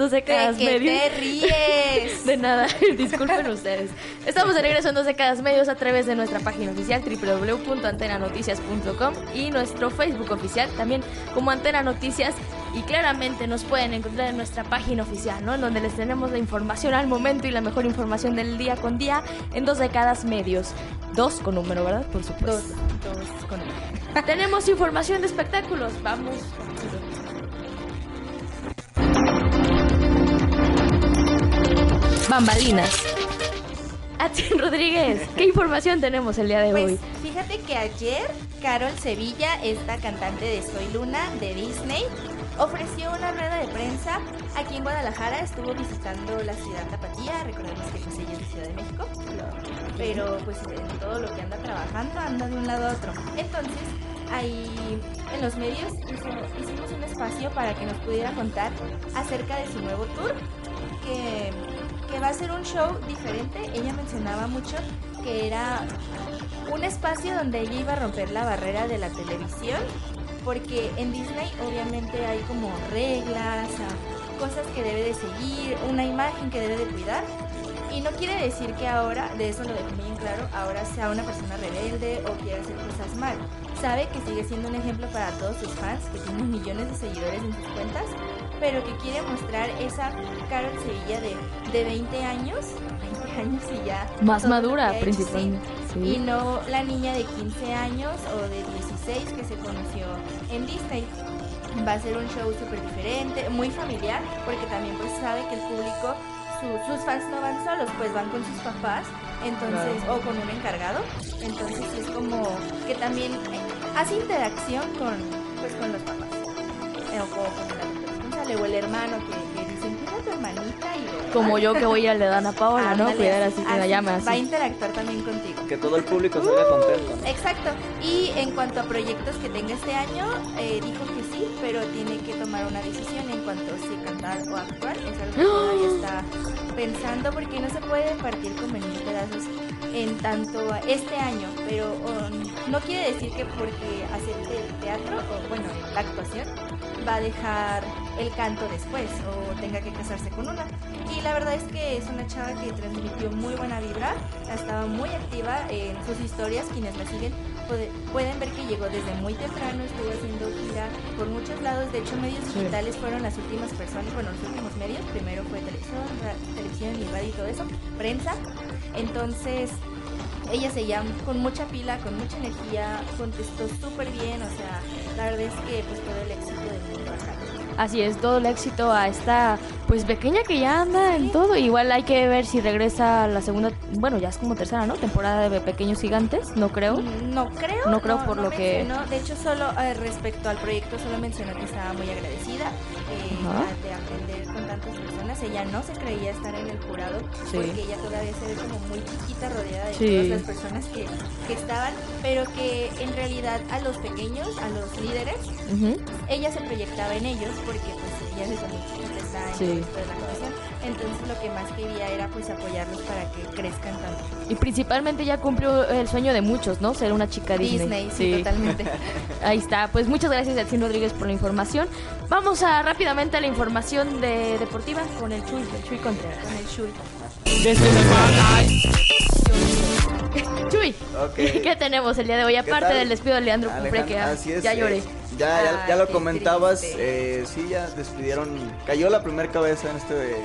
Dos Décadas ¿De Medios. te ríes? De nada, disculpen ustedes. Estamos de regreso en Dos Décadas Medios a través de nuestra página oficial www.antenanoticias.com y nuestro Facebook oficial también como Antena Noticias. Y claramente nos pueden encontrar en nuestra página oficial, ¿no? En donde les tenemos la información al momento y la mejor información del día con día en Dos Décadas Medios. Dos con número, ¿verdad? Por supuesto. Dos, dos con él. Tenemos información de espectáculos. Vamos. Bambalinas. Atien Rodríguez, ¿qué información tenemos el día de Pues hoy? fíjate que ayer Carol Sevilla, esta cantante de Soy Luna de Disney, ofreció una rueda de prensa aquí en Guadalajara. Estuvo visitando la ciudad Tapatía. Recordemos que pues ella es de Ciudad de México. Pero pues en todo lo que anda trabajando anda de un lado a otro. Entonces, ahí en los medios hizo- hicimos un espacio para que nos pudiera contar acerca de su nuevo tour. Que, que va a ser un show diferente. Ella mencionaba mucho que era un espacio donde ella iba a romper la barrera de la televisión, porque en Disney obviamente hay como reglas, ah, cosas que debe de seguir, una imagen que debe de cuidar. Y no quiere decir que ahora, de eso lo dejó muy en claro, ahora sea una persona rebelde o quiera hacer cosas mal. Sabe que sigue siendo un ejemplo para todos sus fans, que tienen millones de seguidores en sus cuentas, pero que quiere mostrar esa Carol Sevilla de, de 20 años, 20 años y ya. Más madura, principalmente, sí. sí. Y no la niña de 15 años o de 16 que se conoció en Disney. Va a ser un show súper diferente, muy familiar, porque también pues sabe que el público, su- sus fans no van solos, pues van con sus papás, entonces, o con un encargado. Entonces es como que también eh, hace interacción con, pues, con los papás. Eh, o con, con o el hermano que, que dicen, cuida a tu hermanita y Como yo que voy a le dan a Paola, ¿no? Cuidar así que la llame Va a interactuar también contigo. Que todo el público salga contento. ¿no? Exacto. Y en cuanto a proyectos que tenga este año, eh, dijo que sí, pero tiene que tomar una decisión en cuanto a si cantar o actuar. Es algo que todavía está pensando porque no se puede partir como en mil pedazos en tanto a este año, pero um, no quiere decir que porque acepte el teatro o bueno, la actuación va a dejar el canto después o tenga que casarse con una. Y la verdad es que es una chava que transmitió muy buena vibra, estaba muy activa en sus historias, quienes la siguen puede- pueden ver que llegó desde muy temprano, estuvo haciendo gira por muchos lados, de hecho medios Sí. digitales fueron las últimas personas, bueno, los últimos medios, primero fue televisión, televisión y radio y todo eso, prensa, entonces ella seguía con mucha pila, con mucha energía, contestó súper bien, o sea, la verdad es que pues todo el éxito del mundo acá. Así es, todo el éxito a esta pues pequeña que ya anda en todo. Igual hay que ver si regresa la segunda, bueno, ya es como tercera, ¿no? Temporada de Pequeños Gigantes, no creo. No creo. No creo por lo que- mencionó, De hecho, solo eh, respecto al proyecto, solo mencionó que estaba muy agradecida eh, de aprender Ella no se creía estar en el jurado Sí. porque ella todavía se ve como muy chiquita, rodeada de Sí. todas las personas que, que estaban, pero que en realidad a los pequeños, a los líderes, ella se proyectaba en ellos porque pues ella desde muy chiquita está en Sí. la actuación. Entonces lo que más quería era pues apoyarlos para que crezcan tanto. Y principalmente ya cumplió el sueño de muchos, ¿no? Ser una chica Disney. Disney, sí, totalmente. Ahí está. Pues muchas gracias, Yacine Rodríguez, por la información. Vamos a rápidamente a la información de deportiva con el Chuy, el Chuy Contreras. Con el Chuy. Chuy, Ok. ¿qué tenemos el día de hoy? Aparte del despido de Leandro Cumbre, que ya, así es, ya eh, lloré. ya, ya, ya Ay, lo comentabas, eh, sí, ya despidieron, cayó la primera cabeza en este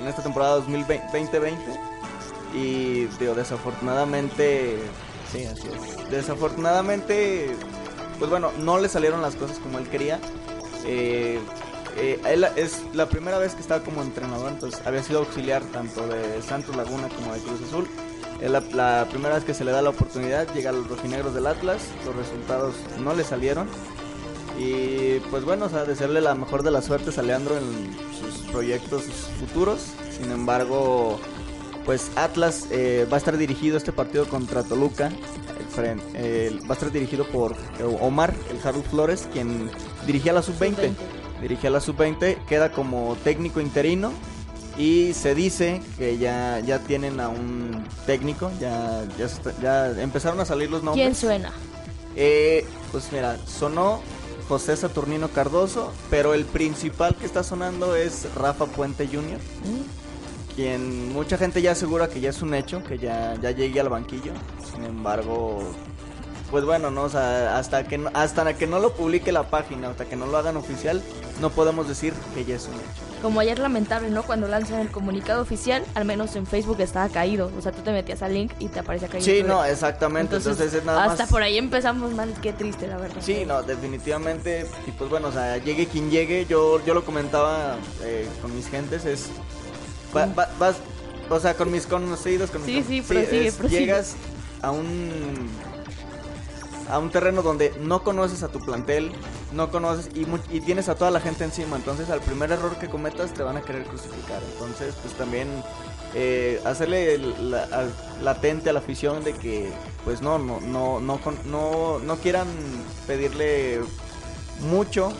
en esta temporada 2020 y digo, desafortunadamente, sí, así es, desafortunadamente, pues bueno, no le salieron las cosas como él quería. Eh, eh, él es la primera vez que estaba como entrenador, entonces había sido auxiliar tanto de Santos Laguna como de Cruz Azul. Es la, la primera vez que se le da la oportunidad, llega a los rojinegros del Atlas, los resultados no le salieron. Y pues bueno, o sea, desearle la mejor de las suertes a Leandro en sus proyectos futuros. Sin embargo, pues Atlas eh, va a estar dirigido este partido contra Toluca. el fren- eh, va a estar dirigido por eh, Omar, el Harold Flores, quien dirigía la sub-20. Dirigía la sub-20, queda como técnico interino. Y se dice que ya, ya tienen a un técnico, ya, ya, ya empezaron a salir los nombres. ¿Quién suena? Eh, pues mira, sonó José Saturnino Cardoso, pero el principal que está sonando es Rafa Puente Jr., quien mucha gente ya asegura que ya es un hecho, que ya, ya llegue al banquillo. Sin embargo, pues bueno, no, O sea, hasta que no, hasta que no lo publique la página, hasta que no lo hagan oficial, no podemos decir que ya es un hecho. Como ayer lamentable, ¿no? Cuando lanzan el comunicado oficial, al menos en Facebook estaba caído. O sea, tú te metías al link y te aparecía caído. Sí, no, exactamente. Entonces, es nada hasta más. por ahí empezamos mal. Qué triste, la verdad. Sí, no, definitivamente. Y pues bueno, o sea, llegue quien llegue, yo, yo lo comentaba eh, con mis gentes, es. va- va- vas- o sea, con mis conocidos, con mis Sí, sí, prosigue, es- prosigue. Llegas a un a un terreno donde no conoces a tu plantel, no conoces y, y tienes a toda la gente encima, entonces al primer error que cometas te van a querer crucificar. Entonces, pues también eh, hacerle la- latente a la afición de que pues no no no no no quieran pedirle mucho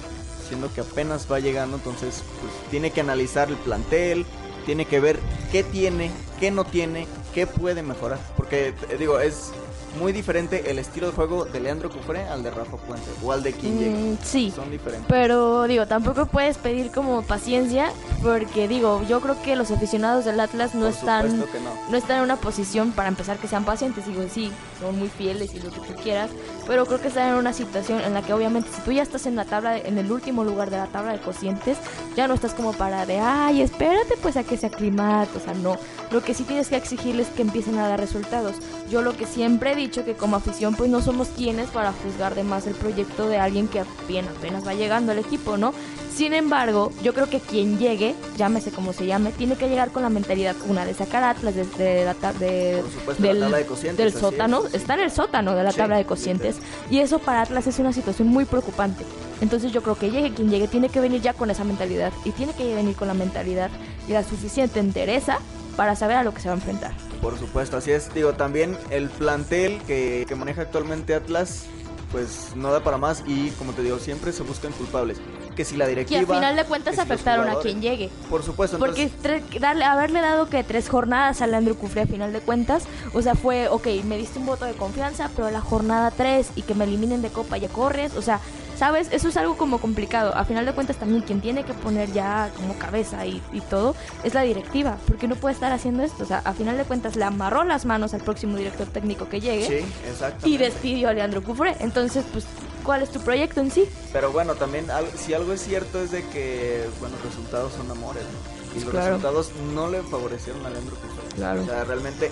siendo que apenas va llegando. Entonces pues tiene que analizar el plantel tiene que ver qué tiene qué no tiene qué puede mejorar. Porque digo es muy diferente el estilo de juego de Leandro Cufré al de Rafa Puente o al de quien Mm, sí. son diferentes Pero digo, tampoco puedes pedir como paciencia porque digo, yo creo que los aficionados del Atlas no Por están no. no están en una posición para empezar que sean pacientes. Digo, sí, son muy fieles y lo que tú quieras, pero creo que están en una situación en la que obviamente si tú ya estás en la tabla en el último lugar de la tabla de cocientes, ya no estás como para de, "Ay, espérate pues a que se aclimate", o sea, no. Lo que sí tienes que exigirles es que empiecen a dar resultados. Yo lo que siempre he dicho que como afición pues no somos quienes para juzgar de más el proyecto de alguien que apenas, apenas va llegando al equipo, ¿no? Sin embargo, yo creo que quien llegue, llámese como se llame, tiene que llegar con la mentalidad, una, de sacar a Atlas desde la ta- de, Por supuesto, la tabla de del sótano, es. está en el sótano de la Sí, tabla de cocientes, y eso para Atlas es una situación muy preocupante. Entonces yo creo que llegue quien llegue, tiene que venir ya con esa mentalidad, y tiene que venir con la mentalidad y la suficiente entereza para saber a lo que se va a enfrentar. Por supuesto, así es. Digo, también el plantel que, que maneja actualmente Atlas, pues no da para más y como te digo, siempre se buscan culpables. Que si la Que directiva... al final de cuentas que si afectaron a quien llegue. Por supuesto, Porque entonces, tre- darle, haberle dado que tres jornadas a Leandro Cufré a final de cuentas, o sea, fue, ok, me diste un voto de confianza, pero la jornada tres y que me eliminen de copa ya corres, o sea, ¿sabes? Eso es algo como complicado. A final de cuentas también quien tiene que poner ya como cabeza y, y todo es la directiva, porque no puede estar haciendo esto. O sea, a final de cuentas le amarró las manos al próximo director técnico que llegue sí, exacto. y despidió a Leandro Cufré. Entonces, pues, ¿cuál es tu proyecto en sí? Pero bueno, también al- si algo es cierto es de que, bueno, resultados son amores, ¿no? Y los Claro. resultados no le favorecieron a Leandro Cufré. Claro. O sea, realmente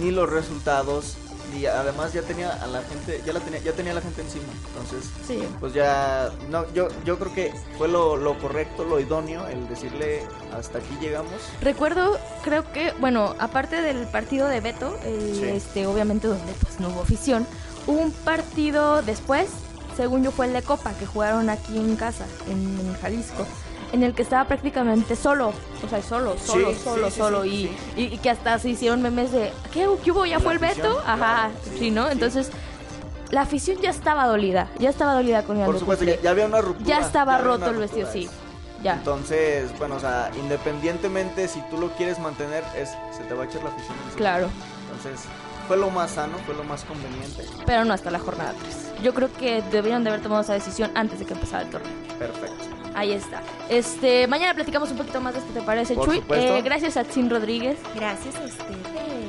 ni los resultados y además ya tenía a la gente, ya la tenía, ya tenía a la gente encima. Entonces, Sí. pues ya no yo yo creo que fue lo, lo correcto, lo idóneo el decirle hasta aquí llegamos. Recuerdo, creo que, bueno, aparte del partido de Beto, el, Sí. este, obviamente donde pues no hubo afición, hubo un partido después, según yo fue el de Copa, que jugaron aquí en casa, en, en Jalisco, en el que estaba prácticamente solo, o sea, solo, solo, Sí, solo, sí, solo, sí, y, y- y que hasta se hicieron memes de, ¿qué, ¿Qué hubo? ¿Ya La fue el afición, Beto? Ajá, claro, sí, ¿no? Entonces, la afición ya estaba dolida, ya estaba dolida con Por Leandro supuesto, ya, ya había una ruptura. Ya estaba roto el vestido, sí, ya. Entonces, bueno, o sea, independientemente si tú lo quieres mantener, es se te va a echar la afición. Claro. Entonces, fue lo más sano, fue lo más conveniente. pero no hasta la jornada 3. Yo creo que deberían de haber tomado esa decisión antes de que empezara el torneo. Perfecto. Ahí está. Este, mañana platicamos un poquito más de esto, ¿te parece, Por Chuy? Eh, gracias a Tim Rodríguez. Gracias a ustedes.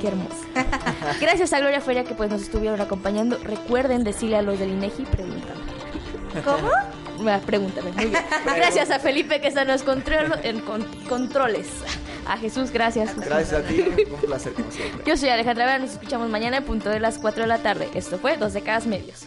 Qué hermosa. gracias a Gloria Feria que pues nos estuvieron acompañando. Recuerden decirle a los del INEGI, pregúntame. ¿Cómo? Ah, Pregúntame, muy bien. Gracias a Felipe que está en los control- en con- controles. A Jesús, gracias. Gracias a ti, un placer como siempre. Yo soy Alejandra Vera, nos escuchamos mañana en punto de las 4 de la tarde. Esto fue Dos Décadas Medios.